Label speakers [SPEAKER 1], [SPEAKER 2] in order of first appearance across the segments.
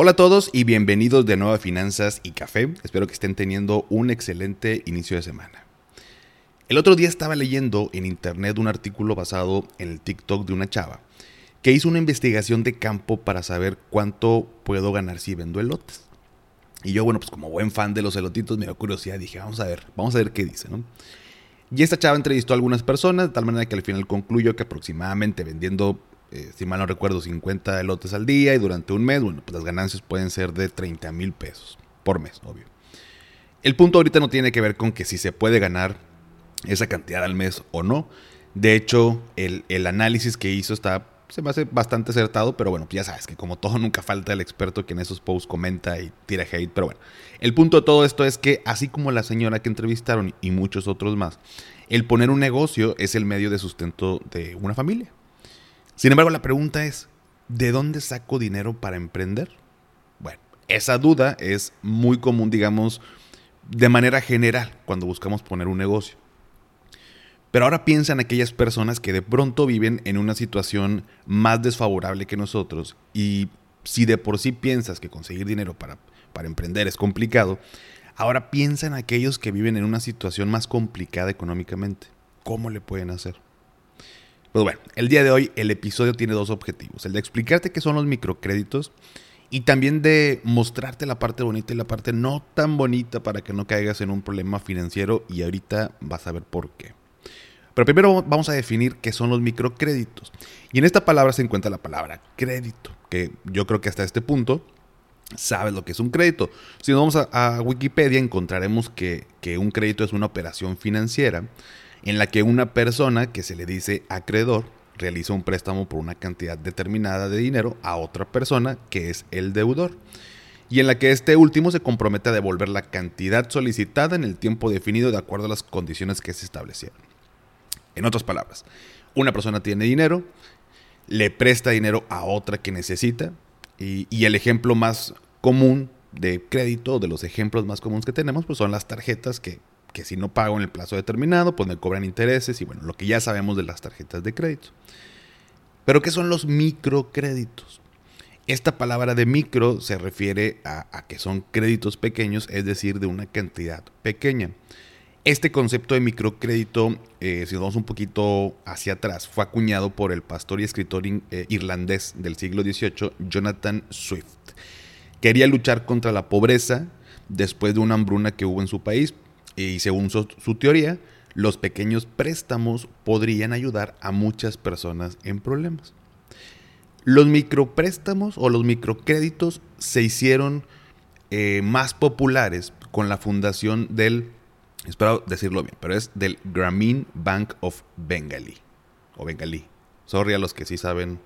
[SPEAKER 1] Hola a todos y bienvenidos de nuevo a Finanzas y Café. Espero que estén teniendo un excelente inicio de semana. El otro día estaba leyendo en internet un artículo basado en el TikTok de una chava que hizo una investigación de campo para saber cuánto puedo ganar si vendo elotes. Y yo, bueno, pues como buen fan de los elotitos, me dio curiosidad. Dije, vamos a ver, vamos a ver qué dice, ¿no? Y esta chava entrevistó a algunas personas, de tal manera que al final concluyó que aproximadamente vendiendo eh, si mal no recuerdo, 50 elotes al día y durante un mes, bueno, pues las ganancias pueden ser de 30 mil pesos por mes, obvio. El punto ahorita no tiene que ver con que si se puede ganar esa cantidad al mes o no. De hecho, el, el análisis que hizo está, se me hace bastante acertado, pero bueno, ya sabes que como todo nunca falta el experto que en esos posts comenta y tira hate, pero bueno. El punto de todo esto es que así como la señora que entrevistaron y muchos otros más, el poner un negocio es el medio de sustento de una familia. Sin embargo, la pregunta es, ¿de dónde saco dinero para emprender? Bueno, esa duda es muy común, digamos, de manera general cuando buscamos poner un negocio. Pero ahora piensa en aquellas personas que de pronto viven en una situación más desfavorable que nosotros y si de por sí piensas que conseguir dinero para, para emprender es complicado, ahora piensa en aquellos que viven en una situación más complicada económicamente. ¿Cómo le pueden hacer? Pues bueno, el día de hoy el episodio tiene dos objetivos. El de explicarte qué son los microcréditos y también de mostrarte la parte bonita y la parte no tan bonita para que no caigas en un problema financiero y ahorita vas a ver por qué. Pero primero vamos a definir qué son los microcréditos. Y en esta palabra se encuentra la palabra crédito, que yo creo que hasta este punto sabes lo que es un crédito. Si nos vamos a, Wikipedia encontraremos que, que un crédito es una operación financiera en la que una persona que se le dice acreedor realiza un préstamo por una cantidad determinada de dinero a otra persona que es el deudor y en la que este último se compromete a devolver la cantidad solicitada en el tiempo definido de acuerdo a las condiciones que se establecieron. En otras palabras, una persona tiene dinero, le presta dinero a otra que necesita y, el ejemplo más común de crédito, de los ejemplos más comunes que tenemos, pues son las tarjetas que que si no pago en el plazo determinado, pues me cobran intereses y bueno, lo que ya sabemos de las tarjetas de crédito. Pero ¿qué son los microcréditos? Esta palabra de micro se refiere a, que son créditos pequeños, es decir, de una cantidad pequeña. Este concepto de microcrédito, eh, si nos vamos un poquito hacia atrás, fue acuñado por el pastor y escritor eh, irlandés del siglo XVIII, Jonathan Swift. Quería luchar contra la pobreza después de una hambruna que hubo en su país, y según su, teoría, los pequeños préstamos podrían ayudar a muchas personas en problemas. Los micropréstamos o los microcréditos se hicieron eh, más populares con la fundación del, espero decirlo bien, pero es del Grameen Bank of Bengali, o Bengali. Sorry a los que sí saben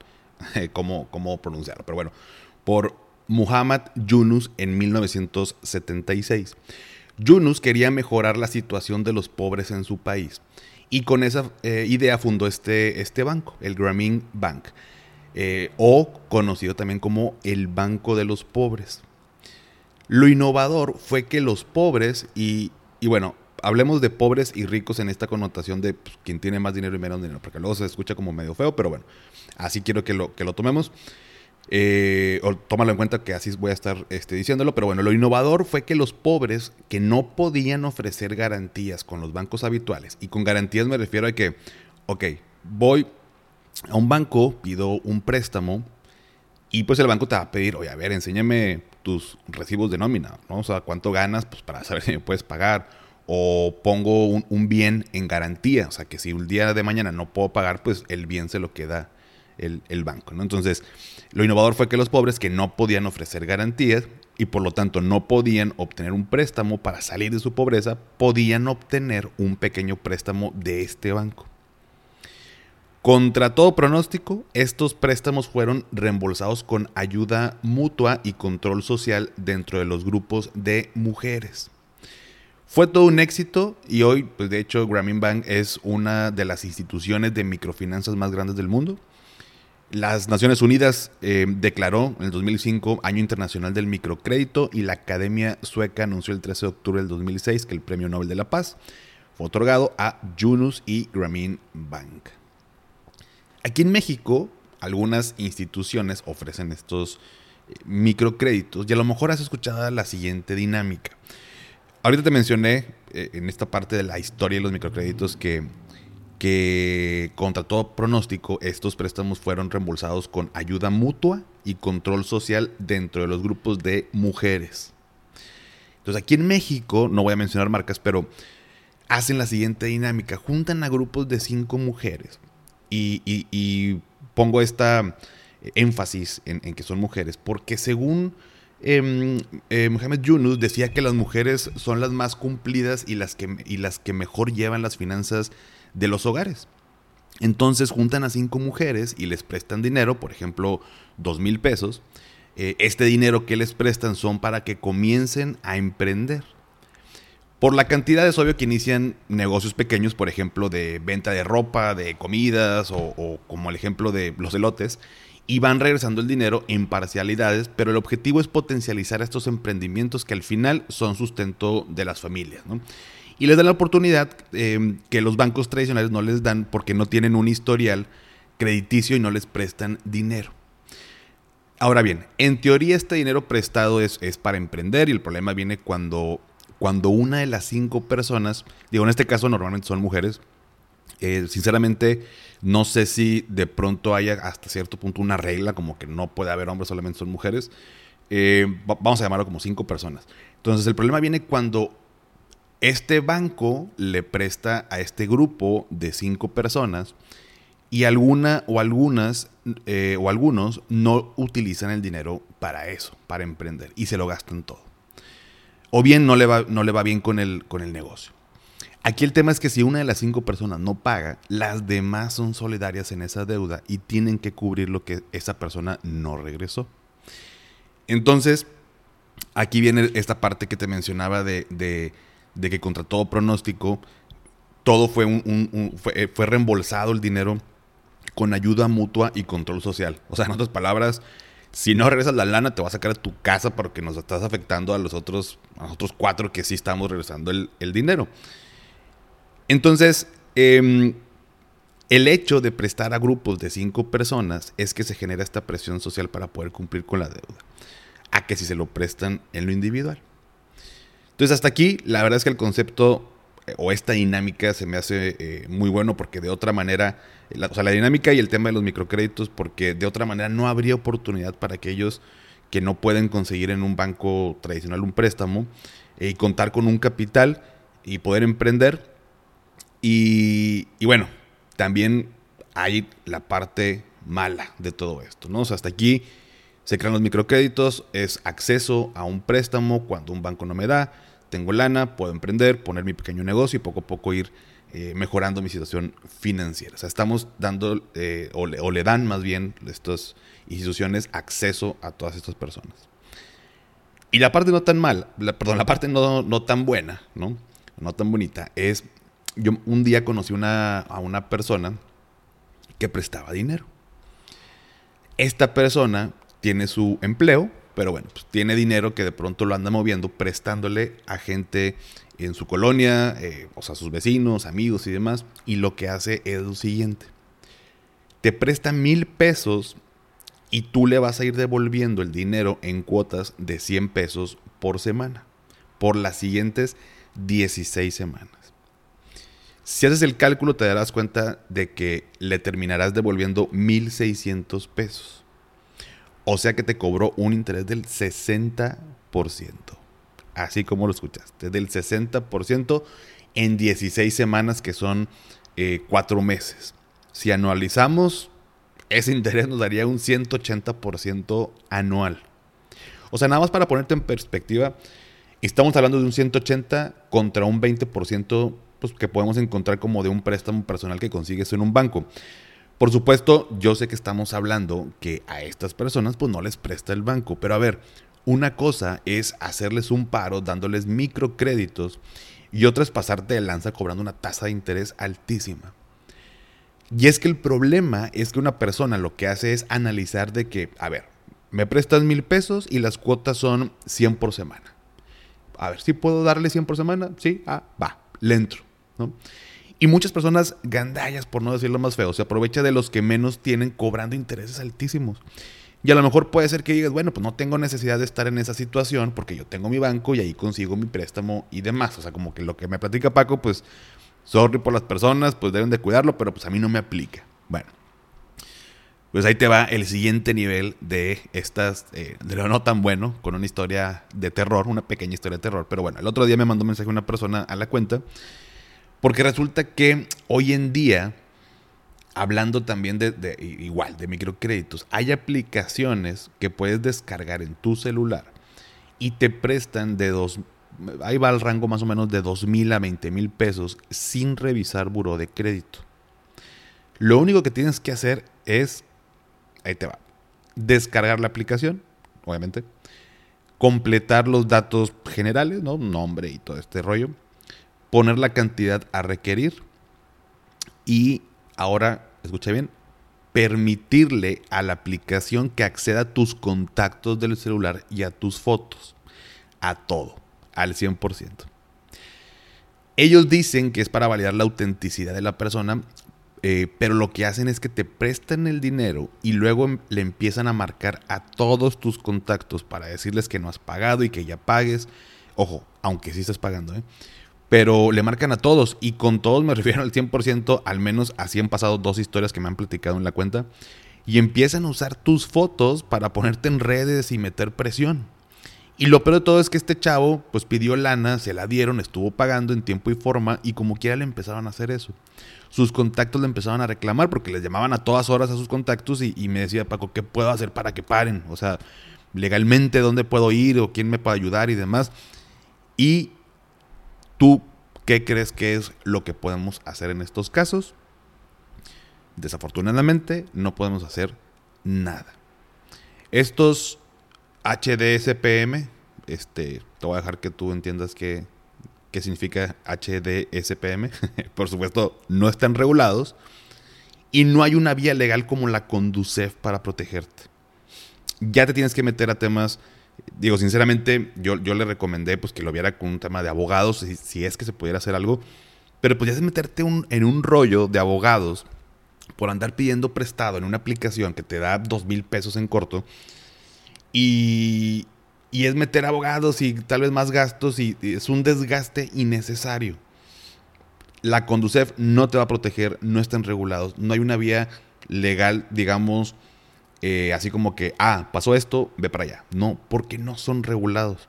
[SPEAKER 1] eh, cómo, cómo pronunciarlo, pero bueno, por Muhammad Yunus en 1976. Yunus quería mejorar la situación de los pobres en su país y con esa eh, idea fundó este, este banco, el Grameen Bank, eh, o conocido también como el Banco de los Pobres. Lo innovador fue que los pobres, y, bueno, hablemos de pobres y ricos en esta connotación de pues, quien tiene más dinero y menos dinero, porque luego se escucha como medio feo, pero bueno, así quiero que lo, que lo tomemos. Eh, o tómalo en cuenta que así voy a estar este, diciéndolo, pero bueno, lo innovador fue que los pobres que no podían ofrecer garantías con los bancos habituales, y con garantías me refiero a que, ok, voy a un banco, pido un préstamo, y pues el banco te va a pedir, oye, a ver, enséñame tus recibos de nómina, ¿no? O sea, cuánto ganas, pues para saber si me puedes pagar. O pongo un, un bien en garantía, o sea, que si un día de mañana no puedo pagar, pues el bien se lo queda el, banco. Entonces, lo innovador fue que los pobres que no podían ofrecer garantías y por lo tanto no podían obtener un préstamo para salir de su pobreza, podían obtener un pequeño préstamo de este banco. Contra todo pronóstico, estos préstamos fueron reembolsados con ayuda mutua y control social dentro de los grupos de mujeres. Fue todo un éxito y hoy, pues de hecho, Grameen Bank es una de las instituciones de microfinanzas más grandes del mundo. Las Naciones Unidas eh, declaró en el 2005 Año Internacional del Microcrédito y la Academia Sueca anunció el 13 de octubre del 2006 que el Premio Nobel de la Paz fue otorgado a Yunus y Grameen Bank. Aquí en México, algunas instituciones ofrecen estos eh, microcréditos y a lo mejor has escuchado la siguiente dinámica. Ahorita te mencioné eh, en esta parte de la historia de los microcréditos que, que contra todo pronóstico estos préstamos fueron reembolsados con ayuda mutua y control social dentro de los grupos de mujeres. Entonces aquí en México, no voy a mencionar marcas, pero hacen la siguiente dinámica. Juntan a grupos de cinco mujeres y, pongo esta énfasis en, que son mujeres, porque según eh, eh, Mohamed Yunus decía que las mujeres son las más cumplidas y las, que, y las que mejor llevan las finanzas de los hogares. Entonces juntan a cinco mujeres y les prestan dinero, por ejemplo, dos mil pesos. Eh, este dinero que les prestan son para que comiencen a emprender. Por la cantidad es obvio que inician negocios pequeños, por ejemplo, de venta de ropa, de comidas o, como el ejemplo de los elotes, y van regresando el dinero en parcialidades, pero el objetivo es potencializar estos emprendimientos que al final son sustento de las familias. Y les dan la oportunidad eh, que los bancos tradicionales no les dan porque no tienen un historial crediticio y no les prestan dinero. Ahora bien, en teoría este dinero prestado es, es para emprender y el problema viene cuando cuando una de las cinco personas, digo, en este caso normalmente son mujeres, eh, sinceramente no sé si de pronto haya hasta cierto punto una regla como que no puede haber hombres, solamente son mujeres. Eh, vamos a llamarlo como cinco personas. Entonces el problema viene cuando este banco le presta a este grupo de cinco personas y alguna o algunas eh, o algunos no utilizan el dinero para eso, para emprender y se lo gastan todo o bien no le va, no le va bien con el, con el negocio. Aquí el tema es que si una de las cinco personas no paga, las demás son solidarias en esa deuda y tienen que cubrir lo que esa persona no regresó. Entonces, aquí viene esta parte que te mencionaba de, que contra todo pronóstico, todo fue, un, eh, fue reembolsado el dinero con ayuda mutua y control social. O sea, en otras palabras, si no regresas la lana, te va a sacar a tu casa porque nos estás afectando a los otros, a otros cuatro que sí estamos regresando el, dinero. Entonces, em, el hecho de prestar a grupos de cinco personas es que se genera esta presión social para poder cumplir con la deuda, a que si se lo prestan en lo individual. Entonces, hasta aquí, la verdad es que el concepto o esta dinámica se me hace eh, muy bueno porque de otra manera, la, o sea, la dinámica y el tema de los microcréditos, porque de otra manera no habría oportunidad para aquellos que no pueden conseguir en un banco tradicional un préstamo eh, y contar con un capital y poder emprender. Y, y, bueno, también hay la parte mala de todo esto, ¿no? O sea, hasta aquí se crean los microcréditos, es acceso a un préstamo cuando un banco no me da tengo lana, puedo emprender, poner mi pequeño negocio y poco a poco ir eh, mejorando mi situación financiera. O sea, estamos dando, eh, o, le, dan más bien estas instituciones acceso a todas estas personas. Y la parte no tan mal, perdón, la parte no, no, tan buena, ¿no? No tan bonita, es, yo un día conocí una, a una persona que prestaba dinero. Esta persona tiene su empleo, pero bueno, pues tiene dinero que de pronto lo anda moviendo prestándole a gente en su colonia, eh, o sea, sus vecinos, amigos y demás. Y lo que hace es lo siguiente. Te presta mil pesos y tú le vas a ir devolviendo el dinero en cuotas de 100 pesos por semana, por las siguientes 16 semanas. Si haces el cálculo te darás cuenta de que le terminarás devolviendo 1.600 pesos. O sea que te cobró un interés del 60%. Así como lo escuchaste, del 60% en 16 semanas que son eh, 4 meses. Si anualizamos, ese interés nos daría un 180% anual. O sea, nada más para ponerte en perspectiva, estamos hablando de un 180 contra un 20% pues, que podemos encontrar como de un préstamo personal que consigues en un banco. Por supuesto, yo sé que estamos hablando que a estas personas pues no les presta el banco, pero a ver, una cosa es hacerles un paro dándoles microcréditos y otra es pasarte de lanza cobrando una tasa de interés altísima. Y es que el problema es que una persona lo que hace es analizar de que, a ver, me prestas mil pesos y las cuotas son 100 por semana. A ver, si puedo darle 100 por semana, sí, ah, va, le entro, ¿no? Y muchas personas gandallas, por no decirlo más feo, se aprovecha de los que menos tienen cobrando intereses altísimos. Y a lo mejor puede ser que digas, bueno, pues no tengo necesidad de estar en esa situación porque yo tengo mi banco y ahí consigo mi préstamo y demás. O sea, como que lo que me platica Paco, pues, sorry por las personas, pues deben de cuidarlo, pero pues a mí no me aplica. Bueno, pues ahí te va el siguiente nivel de estas, eh, de lo no tan bueno, con una historia de terror, una pequeña historia de terror. Pero bueno, el otro día me mandó un mensaje una persona a la cuenta, porque resulta que hoy en día, hablando también de, igual, de microcréditos, hay aplicaciones que puedes descargar en tu celular y te prestan de dos, ahí va el rango más o menos de dos mil a 20 mil pesos sin revisar buró de crédito. Lo único que tienes que hacer es ahí te va. Descargar la aplicación, obviamente. Completar los datos generales, ¿no? Nombre y todo este rollo. Poner la cantidad a requerir. Y ahora, escucha bien, permitirle a la aplicación que acceda a tus contactos del celular y a tus fotos. A todo, al 100%. Ellos dicen que es para validar la autenticidad de la persona eh, pero lo que hacen es que te prestan el dinero y luego em, le empiezan a marcar a todos tus contactos para decirles que no has pagado y que ya pagues. Ojo, aunque sí estás pagando, ¿eh? Pero le marcan a todos y con todos me refiero al 100%, al menos así han pasado dos historias que me han platicado en la cuenta. Y empiezan a usar tus fotos para ponerte en redes y meter presión. Y lo peor de todo es que este chavo pues pidió lana, se la dieron, estuvo pagando en tiempo y forma y como quiera le empezaron a hacer eso sus contactos le empezaban a reclamar porque les llamaban a todas horas a sus contactos y, me decía, Paco, ¿qué puedo hacer para que paren? O sea, legalmente, ¿dónde puedo ir o quién me puede ayudar y demás? Y tú, ¿qué crees que es lo que podemos hacer en estos casos? Desafortunadamente, no podemos hacer nada. Estos HDSPM, este, te voy a dejar que tú entiendas que que significa HDSPM, por supuesto, no están regulados y no hay una vía legal como la Conducef para protegerte. Ya te tienes que meter a temas, digo, sinceramente, yo, yo le recomendé pues, que lo viera con un tema de abogados, si, es que se pudiera hacer algo, pero pues ya es meterte en un rollo de abogados por andar pidiendo prestado en una aplicación que te da dos mil pesos en corto y, y es meter abogados y tal vez más gastos y, es un desgaste innecesario. La Conducef no te va a proteger, no están regulados, no hay una vía legal, digamos, eh, así como que, ah, pasó esto, ve para allá. No, porque no son regulados.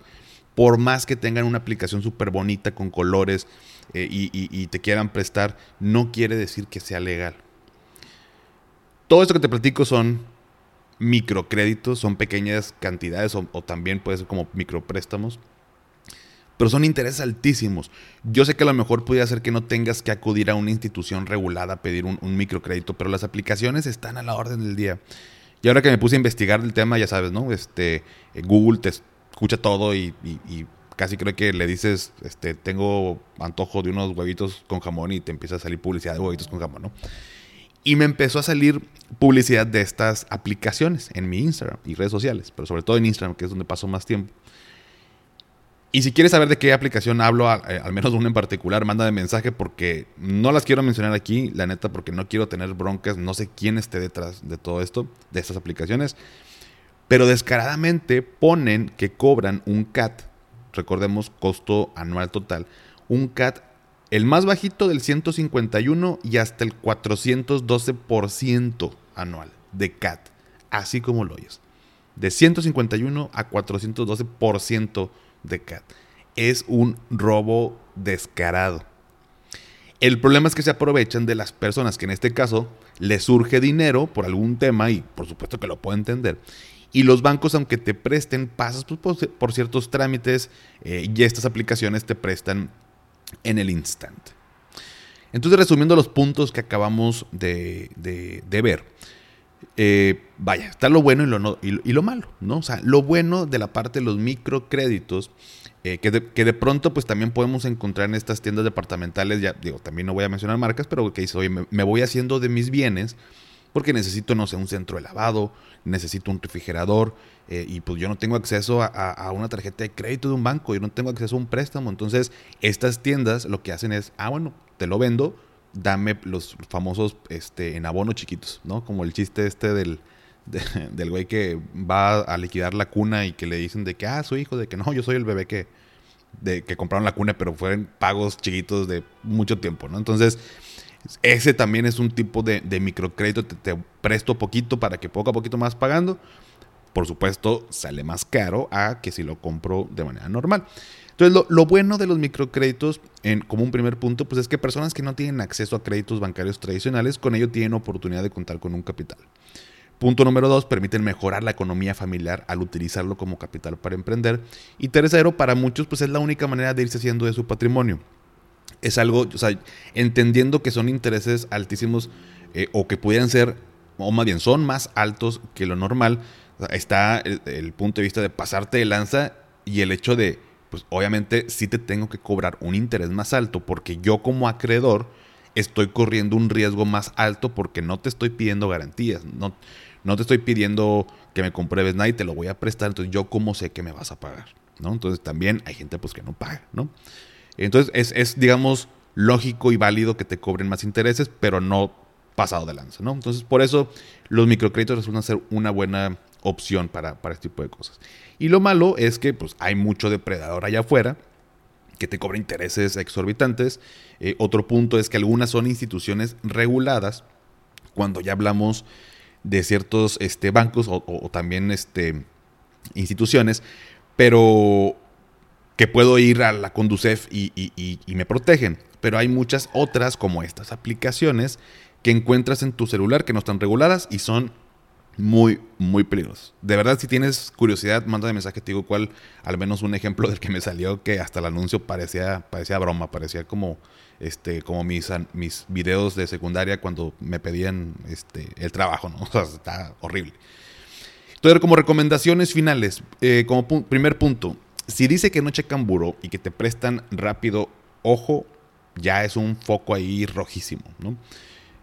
[SPEAKER 1] Por más que tengan una aplicación súper bonita con colores eh, y te quieran prestar, no quiere decir que sea legal. Todo esto que te platico son microcréditos, son pequeñas cantidades o, también puede ser como micropréstamos. Pero son intereses altísimos. Yo sé que a lo mejor podría ser que no tengas que acudir a una institución regulada a pedir un, microcrédito, pero las aplicaciones están a la orden del día. Y ahora que me puse a investigar el tema, ya sabes, ¿no? Este, Google te escucha todo y, casi creo que le dices, este, tengo antojo de unos huevitos con jamón y te empieza a salir publicidad de huevitos con jamón, ¿no? Y me empezó a salir publicidad de estas aplicaciones en mi Instagram y redes sociales, pero sobre todo en Instagram, que es donde paso más tiempo. Y si quieres saber de qué aplicación hablo, eh, al menos una en particular, manda de mensaje porque no las quiero mencionar aquí, la neta, porque no quiero tener broncas, no sé quién esté detrás de todo esto, de estas aplicaciones. Pero descaradamente ponen que cobran un CAT, recordemos costo anual total, un CAT el más bajito del 151 y hasta el 412% anual de CAT, así como lo oyes. De 151 a 412% de. Es un robo descarado. El problema es que se aprovechan de las personas que en este caso les surge dinero por algún tema y por supuesto que lo puedo entender. Y los bancos, aunque te presten, pasas por, ciertos trámites eh, y estas aplicaciones te prestan en el instante. Entonces, resumiendo los puntos que acabamos de, ver, eh, vaya, está lo bueno y lo, y, lo malo, ¿no? O sea, lo bueno de la parte de los microcréditos, eh, que, de, que, de, pronto pues también podemos encontrar en estas tiendas departamentales, ya digo, también no voy a mencionar marcas, pero que dice, oye, me, voy haciendo de mis bienes porque necesito, no sé, un centro de lavado, necesito un refrigerador, eh, y pues yo no tengo acceso a, a, una tarjeta de crédito de un banco, yo no tengo acceso a un préstamo, entonces estas tiendas lo que hacen es, ah, bueno, te lo vendo, dame los famosos este, en abono chiquitos, ¿no? Como el chiste este del, del güey que va a liquidar la cuna y que le dicen de que, ah, su hijo, de que no, yo soy el bebé que, de, que compraron la cuna, pero fueron pagos chiquitos de mucho tiempo, ¿no? Entonces, ese también es un tipo de, de microcrédito, te, te, presto poquito para que poco a poquito más pagando. Por supuesto, sale más caro a que si lo compro de manera normal. Entonces, lo, bueno de los microcréditos, en, como un primer punto, pues es que personas que no tienen acceso a créditos bancarios tradicionales, con ello tienen oportunidad de contar con un capital. Punto número dos, permiten mejorar la economía familiar al utilizarlo como capital para emprender. Y tercero, para muchos, pues es la única manera de irse haciendo de su patrimonio. Es algo, o sea, entendiendo que son intereses altísimos eh, o que pudieran ser, o más bien son más altos que lo normal, está el punto de vista de pasarte de lanza y el hecho de pues obviamente sí te tengo que cobrar un interés más alto porque yo como acreedor estoy corriendo un riesgo más alto porque no te estoy pidiendo garantías, no, no te estoy pidiendo que me compruebes nada y te lo voy a prestar, entonces yo cómo sé que me vas a pagar, ¿no? Entonces también hay gente pues que no paga, ¿no? Entonces es, es digamos, lógico y válido que te cobren más intereses, pero no pasado de lanza, ¿no? Entonces por eso los microcréditos resultan ser una buena opción para, para este tipo de cosas. Y lo malo es que pues, hay mucho depredador allá afuera que te cobra intereses exorbitantes. Eh, otro punto es que algunas son instituciones reguladas. Cuando ya hablamos de ciertos este, bancos o, también este, instituciones, pero que puedo ir a la Conducef y, y, me protegen. Pero hay muchas otras como estas aplicaciones que encuentras en tu celular que no están reguladas y son muy, muy peligroso. De verdad, si tienes curiosidad, mándame mensaje, te digo cuál, al menos un ejemplo del que me salió, que hasta el anuncio parecía, parecía broma, parecía como, este, como mis, mis videos de secundaria cuando me pedían este, el trabajo, ¿no? O sea, está horrible. Entonces, como recomendaciones finales, eh, como primer punto, si dice que no checan buro y que te prestan rápido, ojo, ya es un foco ahí rojísimo, ¿no?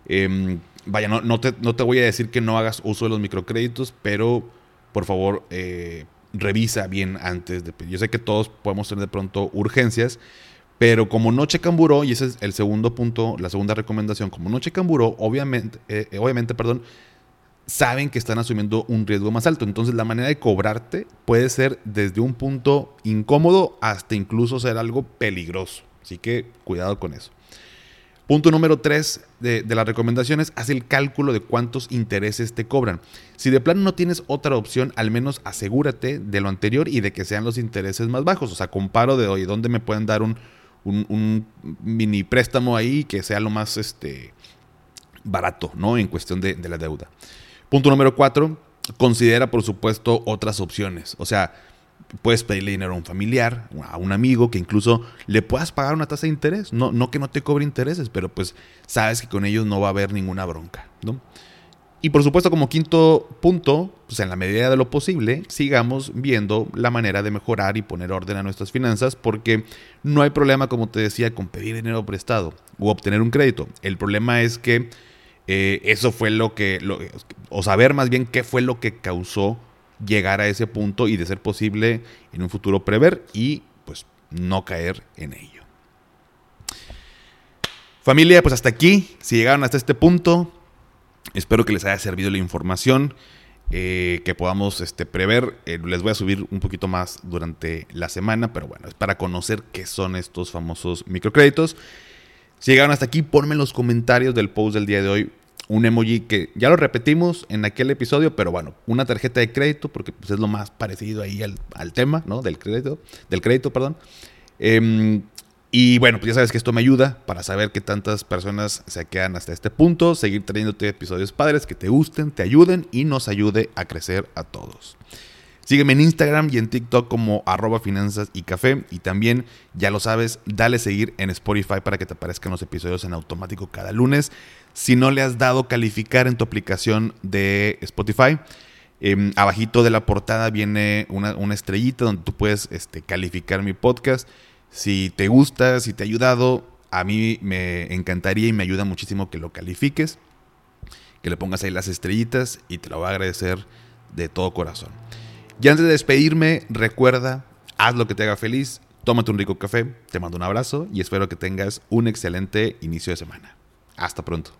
[SPEAKER 1] Eh, vaya, no, te, no, te, voy a decir que no hagas uso de los microcréditos, pero por favor eh, revisa bien antes. Yo sé que todos podemos tener de pronto urgencias, pero como no checan buró, y ese es el segundo punto, la segunda recomendación, como no checan buró, obviamente, eh, eh, obviamente, perdón, saben que están asumiendo un riesgo más alto. Entonces la manera de cobrarte puede ser desde un punto incómodo hasta incluso ser algo peligroso. Así que cuidado con eso. Punto número tres de, las recomendaciones, haz el cálculo de cuántos intereses te cobran. Si de plano no tienes otra opción, al menos asegúrate de lo anterior y de que sean los intereses más bajos. O sea, comparo de, oye, ¿dónde me pueden dar un, mini préstamo ahí que sea lo más este, barato, ¿no? En cuestión de, de la deuda. Punto número cuatro, considera, por supuesto, otras opciones. O sea, puedes pedirle dinero a un familiar, a un amigo, que incluso le puedas pagar una tasa de interés. No, no que no te cobre intereses, pero pues sabes que con ellos no va a haber ninguna bronca. ¿no? Y por supuesto, como quinto punto, pues en la medida de lo posible, sigamos viendo la manera de mejorar y poner orden a nuestras finanzas, porque no hay problema, como te decía, con pedir dinero prestado o obtener un crédito. El problema es que eh, eso fue lo que, o saber más bien qué fue lo que causó llegar a ese punto y de ser posible en un futuro prever y pues no caer en ello. Familia, pues hasta aquí, si llegaron hasta este punto, espero que les haya servido la información, eh, que podamos este, prever. Eh, les voy a subir un poquito más durante la semana, pero bueno, es para conocer qué son estos famosos microcréditos. Si llegaron hasta aquí, ponme en los comentarios del post del día de hoy un emoji que ya lo repetimos en aquel episodio, pero bueno, una tarjeta de crédito, porque pues, es lo más parecido ahí al, tema, ¿no? Del crédito, del crédito, perdón. Em, y bueno, pues ya sabes que esto me ayuda para saber que tantas personas se quedan hasta este punto, seguir trayéndote episodios padres que te gusten, te ayuden y nos ayude a crecer a todos. Sígueme en Instagram y en TikTok como arroba finanzas y café. Y también, ya lo sabes, dale seguir en Spotify para que te aparezcan los episodios en automático cada lunes. Si no le has dado calificar en tu aplicación de Spotify, em, abajito de la portada viene una, estrellita donde tú puedes este, calificar mi podcast. Si te gusta, si te ha ayudado, a mí me encantaría y me ayuda muchísimo que lo califiques, que le pongas ahí las estrellitas y te lo voy a agradecer de todo corazón. Y antes de despedirme, recuerda, haz lo que te haga feliz, tómate un rico café, te mando un abrazo y espero que tengas un excelente inicio de semana. Hasta pronto.